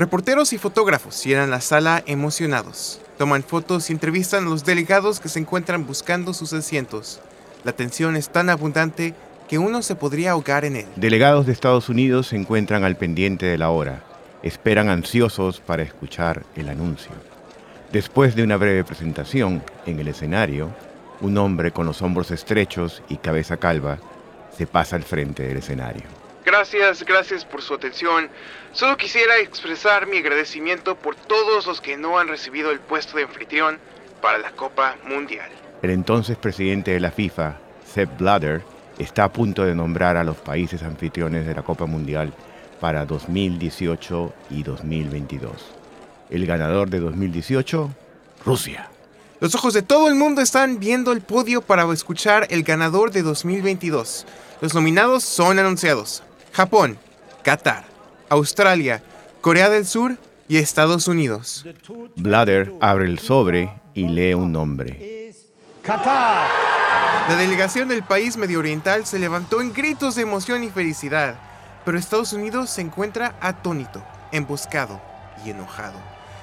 Reporteros y fotógrafos llenan la sala emocionados. Toman fotos y entrevistan a los delegados que se encuentran buscando sus asientos. La tensión es tan abundante que uno se podría ahogar en él. Delegados de Estados Unidos se encuentran al pendiente de la hora. Esperan ansiosos para escuchar el anuncio. Después de una breve presentación en el escenario, un hombre con los hombros estrechos y cabeza calva se pasa al frente del escenario. Gracias, gracias por su atención. Solo quisiera expresar mi agradecimiento por todos los que no han recibido el puesto de anfitrión para la Copa Mundial. El entonces presidente de la FIFA, Sepp Blatter, está a punto de nombrar a los países anfitriones de la Copa Mundial para 2018 y 2022. El ganador de 2018, Rusia. Los ojos de todo el mundo están viendo el podio para escuchar el ganador de 2022. Los nominados son anunciados. Japón, Qatar, Australia, Corea del Sur y Estados Unidos. Blatter abre el sobre y lee un nombre. Qatar. La delegación del país medio oriental se levantó en gritos de emoción y felicidad, pero Estados Unidos se encuentra atónito, emboscado y enojado.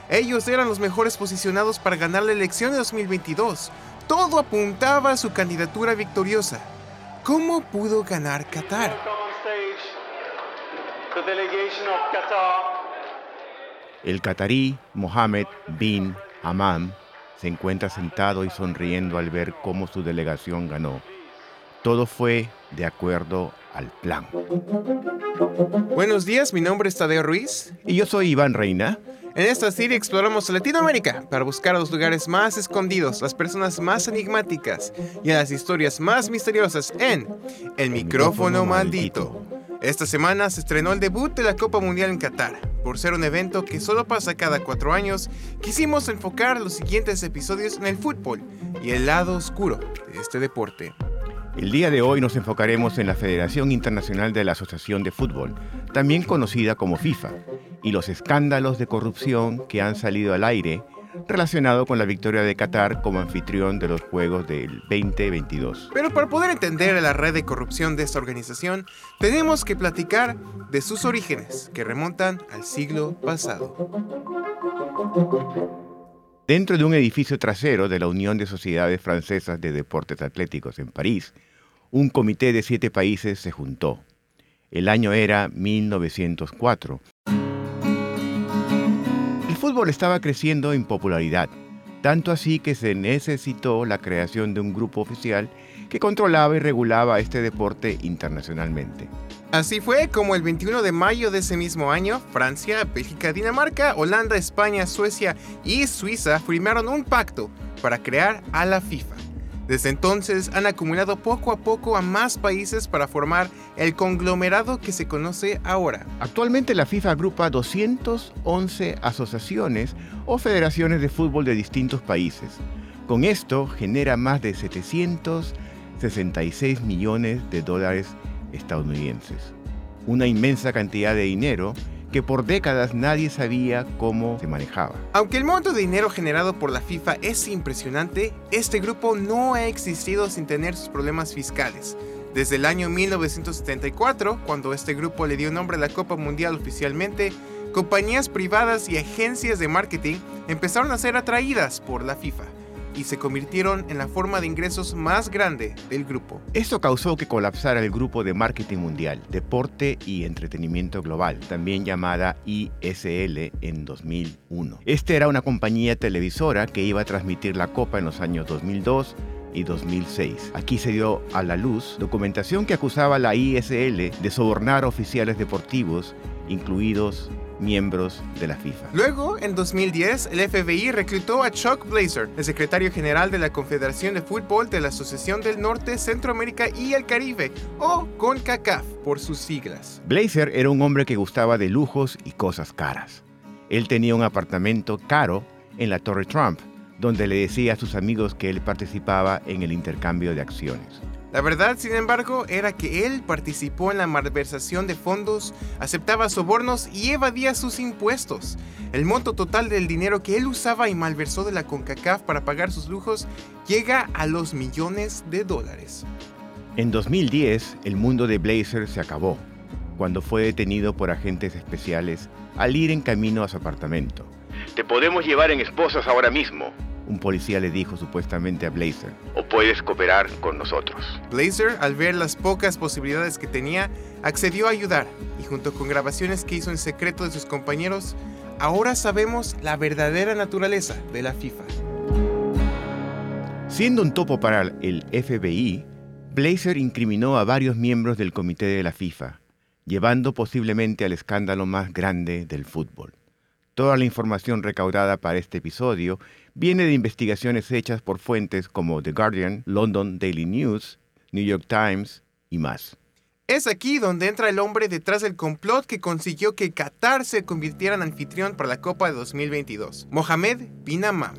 Ellos eran los mejores posicionados para ganar la elección de 2022. Todo apuntaba a su candidatura victoriosa. ¿Cómo pudo ganar Qatar? El catarí Mohammed bin Amam se encuentra sentado y sonriendo al ver cómo su delegación ganó. Todo fue de acuerdo al plan. Buenos días, mi nombre es Tadeo Ruiz. Y yo soy Iván Reina. En esta serie exploramos Latinoamérica para buscar a los lugares más escondidos, las personas más enigmáticas y a las historias más misteriosas en El micrófono maldito. Esta semana se estrenó el debut de la Copa Mundial en Qatar. Por ser un evento que solo pasa cada cuatro años, quisimos enfocar los siguientes episodios en el fútbol y el lado oscuro de este deporte. El día de hoy nos enfocaremos en la Federación Internacional de la Asociación de Fútbol, también conocida como FIFA, y los escándalos de corrupción que han salido al aire relacionado con la victoria de Qatar como anfitrión de los Juegos del 2022. Pero para poder entender la red de corrupción de esta organización, tenemos que platicar de sus orígenes, que remontan al siglo pasado. Dentro de un edificio trasero de la Unión de Sociedades Francesas de Deportes Atléticos en París, un comité de siete países se juntó. El año era 1904. Fútbol estaba creciendo en popularidad, tanto así que se necesitó la creación de un grupo oficial que controlaba y regulaba este deporte internacionalmente. Así fue como el 21 de mayo de ese mismo año, Francia, Bélgica, Dinamarca, Holanda, España, Suecia y Suiza firmaron un pacto para crear a la FIFA. Desde entonces han acumulado poco a poco a más países para formar el conglomerado que se conoce ahora. Actualmente la FIFA agrupa 211 asociaciones o federaciones de fútbol de distintos países. Con esto genera más de 766 millones de dólares estadounidenses. Una inmensa cantidad de dinero que por décadas nadie sabía cómo se manejaba. Aunque el monto de dinero generado por la FIFA es impresionante, este grupo no ha existido sin tener sus problemas fiscales. Desde el año 1974, cuando este grupo le dio nombre a la Copa Mundial oficialmente, compañías privadas y agencias de marketing empezaron a ser atraídas por la FIFA y se convirtieron en la forma de ingresos más grande del grupo. Esto causó que colapsara el grupo de marketing mundial, deporte y entretenimiento global, también llamada ISL en 2001. Este era una compañía televisora que iba a transmitir la Copa en los años 2002 y 2006. Aquí se dio a la luz documentación que acusaba a la ISL de sobornar oficiales deportivos, incluidos miembros de la FIFA. Luego, en 2010, el FBI reclutó a Chuck Blazer, el secretario general de la Confederación de Fútbol de la Asociación del Norte, Centroamérica y el Caribe, o CONCACAF por sus siglas. Blazer era un hombre que gustaba de lujos y cosas caras. Él tenía un apartamento caro en la Torre Trump, donde le decía a sus amigos que él participaba en el intercambio de acciones. La verdad, sin embargo, era que él participó en la malversación de fondos, aceptaba sobornos y evadía sus impuestos. El monto total del dinero que él usaba y malversó de la CONCACAF para pagar sus lujos llega a los millones de dólares. En 2010, el mundo de Blazer se acabó. cuando fue detenido por agentes especiales al ir en camino a su apartamento. Te podemos llevar en esposas ahora mismo, un policía le dijo supuestamente a Blazer. O puedes cooperar con nosotros. Blazer, al ver las pocas posibilidades que tenía, accedió a ayudar y junto con grabaciones que hizo en secreto de sus compañeros, ahora sabemos la verdadera naturaleza de la FIFA. Siendo un topo para el FBI, Blazer incriminó a varios miembros del comité de la FIFA, llevando posiblemente al escándalo más grande del fútbol. Toda la información recaudada para este episodio viene de investigaciones hechas por fuentes como The Guardian, London Daily News, New York Times y más. Es aquí donde entra el hombre detrás del complot que consiguió que Qatar se convirtiera en anfitrión para la Copa de 2022, Mohamed Bin Amam.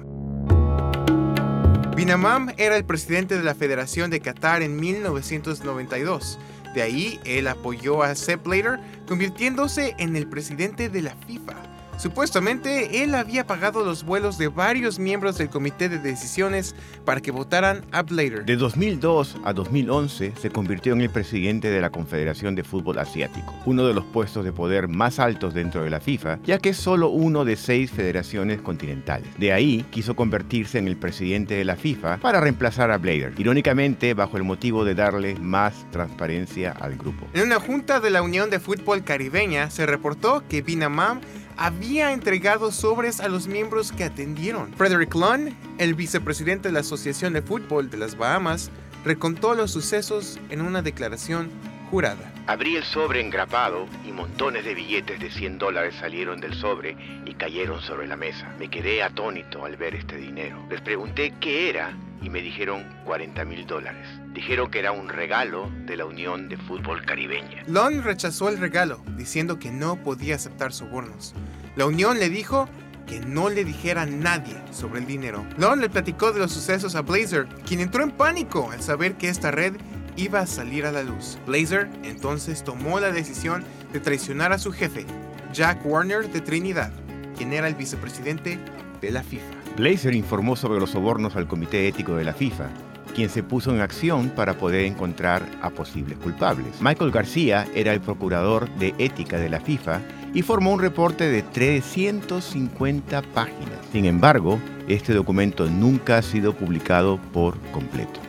Bin Amam era el presidente de la Federación de Qatar en 1992. De ahí, él apoyó a Sepp Blatter, convirtiéndose en el presidente de la FIFA. Supuestamente, él había pagado los vuelos de varios miembros del comité de decisiones para que votaran a Blader. De 2002 a 2011 se convirtió en el presidente de la Confederación de Fútbol Asiático, uno de los puestos de poder más altos dentro de la FIFA, ya que es solo uno de seis federaciones continentales. De ahí quiso convertirse en el presidente de la FIFA para reemplazar a Blader, irónicamente bajo el motivo de darle más transparencia al grupo. En una junta de la Unión de Fútbol Caribeña se reportó que Binamam había entregado sobres a los miembros que atendieron. Frederick Lunn, el vicepresidente de la Asociación de Fútbol de las Bahamas, recontó los sucesos en una declaración jurada. Abrí el sobre engrapado y montones de billetes de 100 dólares salieron del sobre y cayeron sobre la mesa. Me quedé atónito al ver este dinero. Les pregunté qué era y me dijeron 40 mil dólares. Dijeron que era un regalo de la Unión de Fútbol Caribeña. Lon rechazó el regalo, diciendo que no podía aceptar sobornos. La Unión le dijo que no le dijera a nadie sobre el dinero. Lon le platicó de los sucesos a Blazer, quien entró en pánico al saber que esta red iba a salir a la luz. Blazer entonces tomó la decisión de traicionar a su jefe, Jack Warner de Trinidad, quien era el vicepresidente de la FIFA. Blazer informó sobre los sobornos al Comité Ético de la FIFA, quien se puso en acción para poder encontrar a posibles culpables. Michael García era el procurador de ética de la FIFA y formó un reporte de 350 páginas. Sin embargo, este documento nunca ha sido publicado por completo.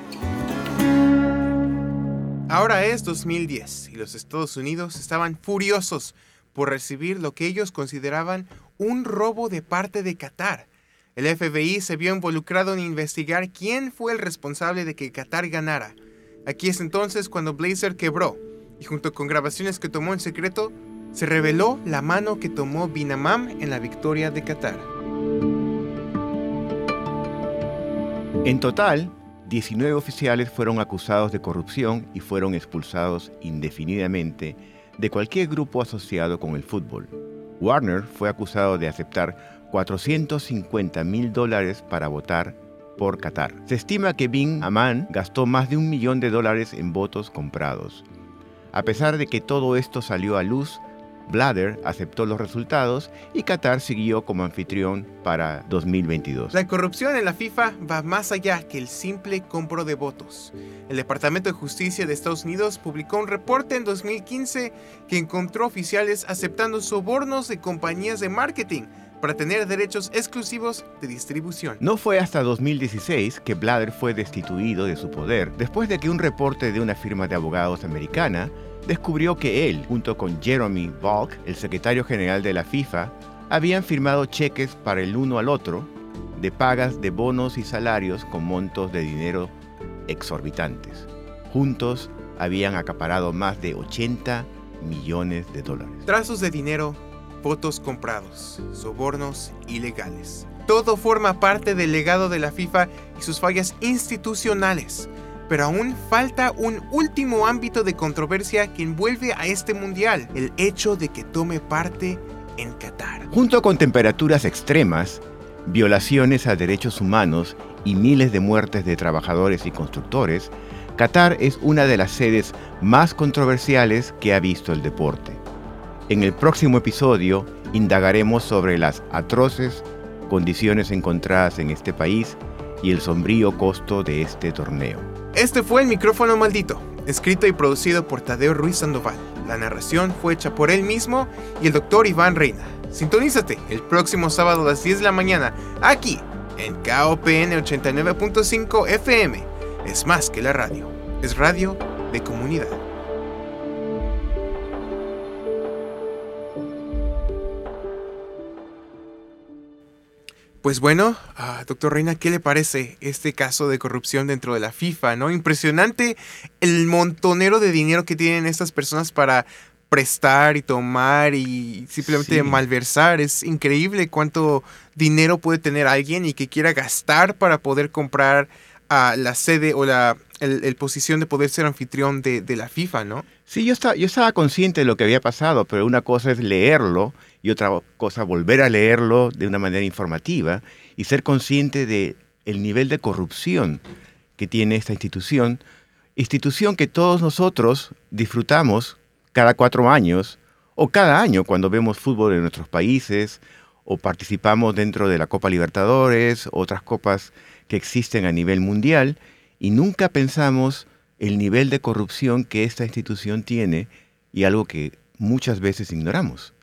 Ahora es 2010 y los Estados Unidos estaban furiosos por recibir lo que ellos consideraban un robo de parte de Qatar el FBI se vio involucrado en investigar quién fue el responsable de que Qatar ganara. Aquí es entonces cuando Blazer quebró, y junto con grabaciones que tomó en secreto, se reveló la mano que tomó Binamam en la victoria de Qatar. En total, 19 oficiales fueron acusados de corrupción y fueron expulsados indefinidamente de cualquier grupo asociado con el fútbol. Warner fue acusado de aceptar 450 mil dólares para votar por Qatar. Se estima que Bin Aman gastó más de un millón de dólares en votos comprados. A pesar de que todo esto salió a luz, Blatter aceptó los resultados y Qatar siguió como anfitrión para 2022. La corrupción en la FIFA va más allá que el simple compro de votos. El Departamento de Justicia de Estados Unidos publicó un reporte en 2015 que encontró oficiales aceptando sobornos de compañías de marketing para tener derechos exclusivos de distribución. No fue hasta 2016 que Blatter fue destituido de su poder, después de que un reporte de una firma de abogados americana descubrió que él, junto con Jeremy Valk, el secretario general de la FIFA, habían firmado cheques para el uno al otro de pagas de bonos y salarios con montos de dinero exorbitantes. Juntos habían acaparado más de 80 millones de dólares. Trazos de dinero votos comprados, sobornos ilegales. Todo forma parte del legado de la FIFA y sus fallas institucionales. Pero aún falta un último ámbito de controversia que envuelve a este mundial, el hecho de que tome parte en Qatar. Junto con temperaturas extremas, violaciones a derechos humanos y miles de muertes de trabajadores y constructores, Qatar es una de las sedes más controversiales que ha visto el deporte. En el próximo episodio indagaremos sobre las atroces condiciones encontradas en este país y el sombrío costo de este torneo. Este fue el micrófono maldito, escrito y producido por Tadeo Ruiz Sandoval. La narración fue hecha por él mismo y el doctor Iván Reina. Sintonízate el próximo sábado a las 10 de la mañana aquí en KOPN 89.5 FM. Es más que la radio, es radio de comunidad. Pues bueno, uh, doctor Reina, ¿qué le parece este caso de corrupción dentro de la FIFA? ¿No? Impresionante el montonero de dinero que tienen estas personas para prestar y tomar y simplemente sí. malversar. Es increíble cuánto dinero puede tener alguien y que quiera gastar para poder comprar uh, la sede o la el, el, posición de poder ser anfitrión de, de, la FIFA, ¿no? Sí, yo estaba, yo estaba consciente de lo que había pasado, pero una cosa es leerlo y otra cosa volver a leerlo de una manera informativa y ser consciente de el nivel de corrupción que tiene esta institución, institución que todos nosotros disfrutamos cada cuatro años o cada año cuando vemos fútbol en nuestros países o participamos dentro de la Copa Libertadores, otras copas que existen a nivel mundial y nunca pensamos el nivel de corrupción que esta institución tiene y algo que muchas veces ignoramos.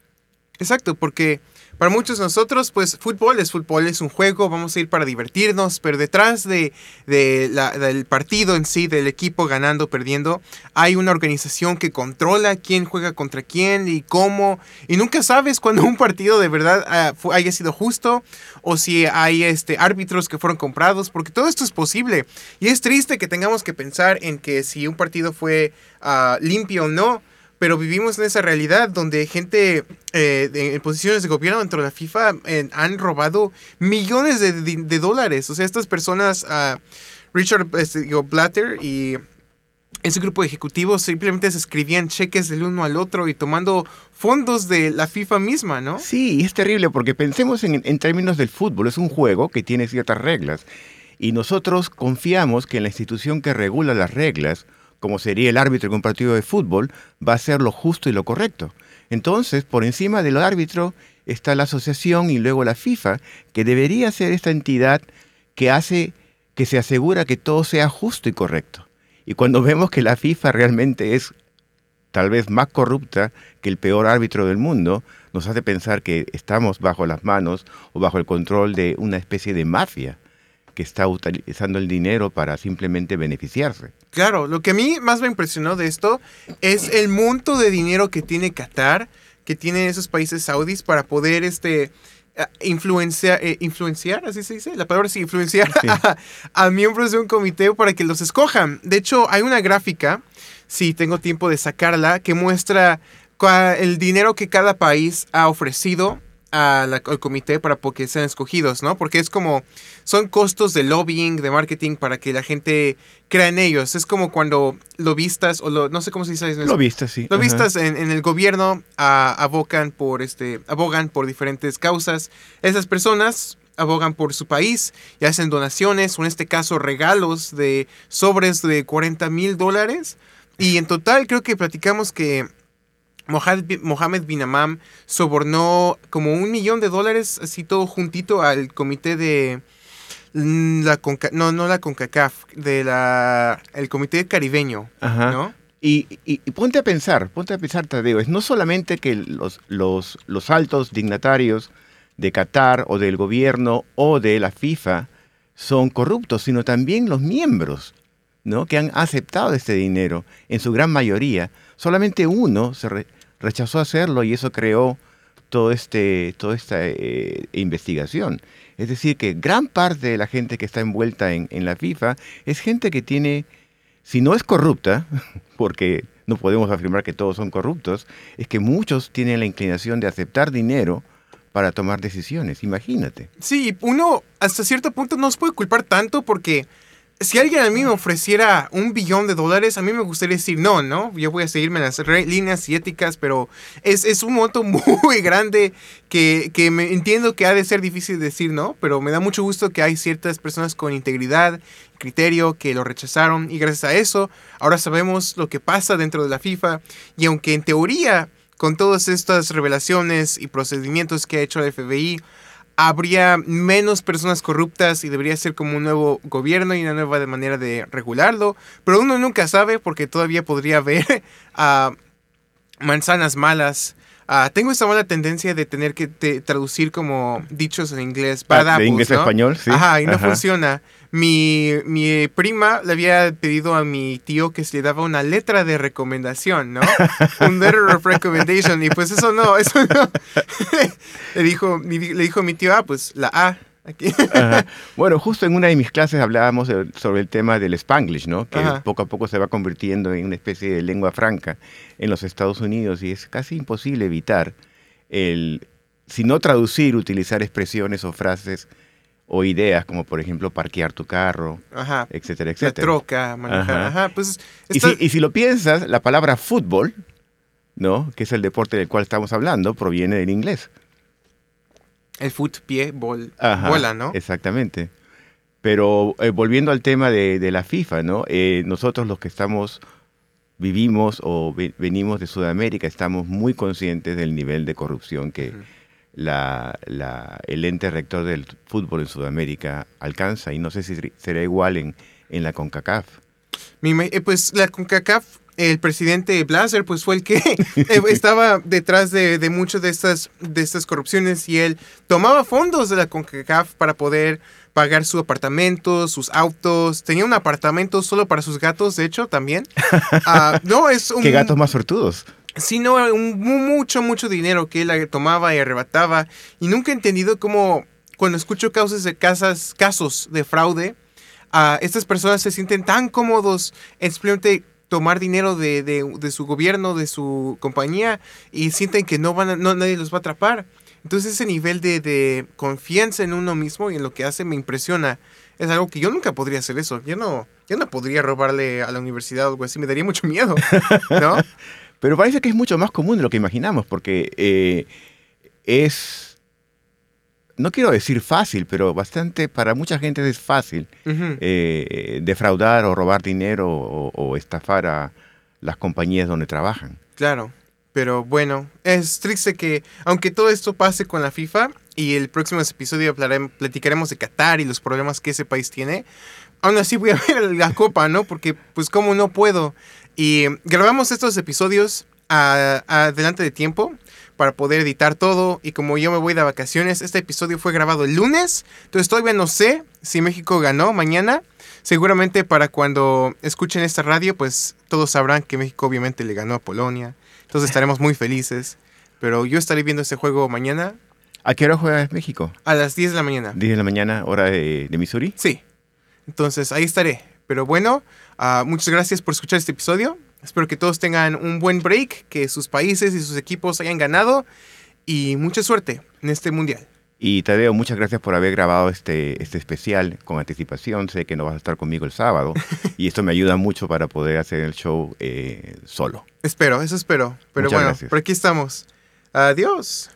Exacto, porque para muchos de nosotros, pues fútbol es fútbol, es un juego, vamos a ir para divertirnos, pero detrás de, la, del partido en sí, del equipo ganando, perdiendo, hay una organización que controla quién juega contra quién y cómo, y nunca sabes cuando un partido de verdad uh, haya sido justo o si hay este, árbitros que fueron comprados, porque todo esto es posible. Y es triste que tengamos que pensar en que si un partido fue uh, limpio o no, pero vivimos en esa realidad donde gente eh, en posiciones de gobierno dentro de la FIFA eh, han robado millones de, de, dólares. O sea, estas personas, uh, Richard este, Blatter y ese grupo de ejecutivos simplemente se escribían cheques del uno al otro y tomando fondos de la FIFA misma, ¿no? Sí, es terrible porque pensemos en, en términos del fútbol. Es un juego que tiene ciertas reglas y nosotros confiamos que la institución que regula las reglas como sería el árbitro de un partido de fútbol, va a ser lo justo y lo correcto. Entonces, por encima del árbitro está la asociación y luego la FIFA, que debería ser esta entidad que hace, que se asegura que todo sea justo y correcto. Y cuando vemos que la FIFA realmente es tal vez más corrupta que el peor árbitro del mundo, nos hace pensar que estamos bajo las manos o bajo el control de una especie de mafia que está utilizando el dinero para simplemente beneficiarse. Claro, lo que a mí más me impresionó de esto es el monto de dinero que tiene Qatar, que tienen esos países saudíes para poder este influenciar, eh, influenciar, así se dice, la palabra sí, influenciar sí. A, a, miembros de un comité para que los escojan. De hecho, hay una gráfica, si tengo tiempo de sacarla, que muestra el dinero que cada país ha ofrecido a la, al comité para que sean escogidos, ¿no? Porque es como, son costos de lobbying, de marketing para que la gente crea en ellos. Es como cuando lobistas, o lo, no sé cómo se dice. Lobistas, sí. Lobistas en, en, el gobierno a, abocan por este, abogan por diferentes causas. Esas personas abogan por su país y hacen donaciones, o en este caso regalos de sobres de 40 mil dólares. Y en total creo que platicamos que Mohamed bin Amam sobornó como un millón de dólares, así todo juntito al comité de la Conca, no, no la CONCACAF, de la el comité caribeño, Ajá. ¿no? Y, y, y, ponte a pensar, ponte a pensar, Tadeo, es no solamente que los, los, los altos dignatarios de Qatar o del gobierno o de la FIFA son corruptos, sino también los miembros, ¿no? Que han aceptado este dinero, en su gran mayoría. Solamente uno se, re, rechazó hacerlo y eso creó todo este, toda esta eh, investigación. Es decir, que gran parte de la gente que está envuelta en, en, la FIFA es gente que tiene, si no es corrupta, porque no podemos afirmar que todos son corruptos, es que muchos tienen la inclinación de aceptar dinero para tomar decisiones, imagínate. Sí, uno hasta cierto punto no se puede culpar tanto porque si alguien a mí me ofreciera un billón de dólares, a mí me gustaría decir no, ¿no? Yo voy a seguirme las líneas y éticas, pero es, es un monto muy grande que, que, me entiendo que ha de ser difícil decir no, pero me da mucho gusto que hay ciertas personas con integridad, criterio, que lo rechazaron y gracias a eso ahora sabemos lo que pasa dentro de la FIFA y aunque en teoría con todas estas revelaciones y procedimientos que ha hecho el FBI, habría menos personas corruptas y debería ser como un nuevo gobierno y una nueva manera de regularlo. Pero uno nunca sabe porque todavía podría haber uh, manzanas malas. Ah, tengo esta mala tendencia de tener que te- traducir como dichos en inglés. Ah, bad de apples, inglés a español, sí. Ajá, y no Ajá. funciona. Mi, mi prima le había pedido a mi tío que se le daba una letra de recomendación, ¿no? Un letter of recommendation. Y pues eso no, eso no. le, dijo, mi- le dijo mi tío, ah, pues la A. Aquí. Bueno, justo en una de mis clases hablábamos sobre el tema del Spanglish, ¿no? Que Ajá. poco a poco se va convirtiendo en una especie de lengua franca en los Estados Unidos y es casi imposible evitar el, si no traducir, utilizar expresiones o frases o ideas como por ejemplo parquear tu carro, Ajá. etcétera, La etcétera. troca, manejar. Ajá. Ajá, pues. Y si, y si lo piensas, la palabra fútbol, ¿no? Que es el deporte del cual estamos hablando, proviene del inglés. El foot, pie, bol, bola, ¿no? Exactamente. Pero eh, volviendo al tema de, de la FIFA, ¿no? Eh, nosotros los que estamos, vivimos o ve- venimos de Sudamérica, estamos muy conscientes del nivel de corrupción que. La, la- el ente rector del fútbol en Sudamérica alcanza. Y no sé si ser- será igual en, en la CONCACAF. Eh, pues la CONCACAF, el presidente Blaser, pues fue el que eh, estaba detrás de, de muchas de estas, de estas corrupciones y él tomaba fondos de la CONCACAF para poder pagar su apartamento, sus autos. Tenía un apartamento solo para sus gatos, de hecho, también. Ah, no, es un... ¿Qué gatos más sortudos? Sí, no, un, mu- mucho, mucho dinero que él tomaba y arrebataba. Y nunca he entendido cómo, cuando escucho casos de casas, casos de fraude, ah, estas personas se sienten tan cómodos en simplemente tomar dinero de, de- de su gobierno, de su compañía, y sienten que no van a- no, nadie los va a atrapar. Entonces ese nivel de, de confianza en uno mismo y en lo que hace me impresiona. Es algo que yo nunca podría hacer eso. Yo no, yo no podría robarle a la universidad o algo así. Me daría mucho miedo, ¿no? Pero parece que es mucho más común de lo que imaginamos, porque eh, es, no quiero decir fácil, pero bastante, para mucha gente es fácil Ujú. eh, defraudar o robar dinero o, o estafar a las compañías donde trabajan. Claro, pero bueno, es triste que, aunque todo esto pase con la FIFA y el próximo episodio platicaremos de Qatar y los problemas que ese país tiene, aún así voy a ver la copa, ¿no? Porque, pues, como no puedo. Y grabamos estos episodios a, a- delante de tiempo para poder editar todo. Y como yo me voy de vacaciones, este episodio fue grabado el lunes. Entonces todavía no sé si México ganó mañana. Seguramente para cuando escuchen esta radio, pues todos sabrán que México obviamente le ganó a Polonia. Entonces estaremos muy felices. Pero yo estaré viendo este juego mañana ¿A qué hora juega México? a las 10 de la mañana. 10 de la mañana, hora de, de Missouri. Sí. Entonces ahí estaré. Pero bueno, ah, muchas gracias por escuchar este episodio. Espero que todos tengan un buen break, que sus países y sus equipos hayan ganado y mucha suerte en este mundial. Y Tadeo, muchas gracias por haber grabado este, este especial con anticipación. Sé que no vas a estar conmigo el sábado y esto me ayuda mucho para poder hacer el show eh, solo. Espero, eso espero. Pero Muchas bueno, gracias. por aquí estamos. Adiós.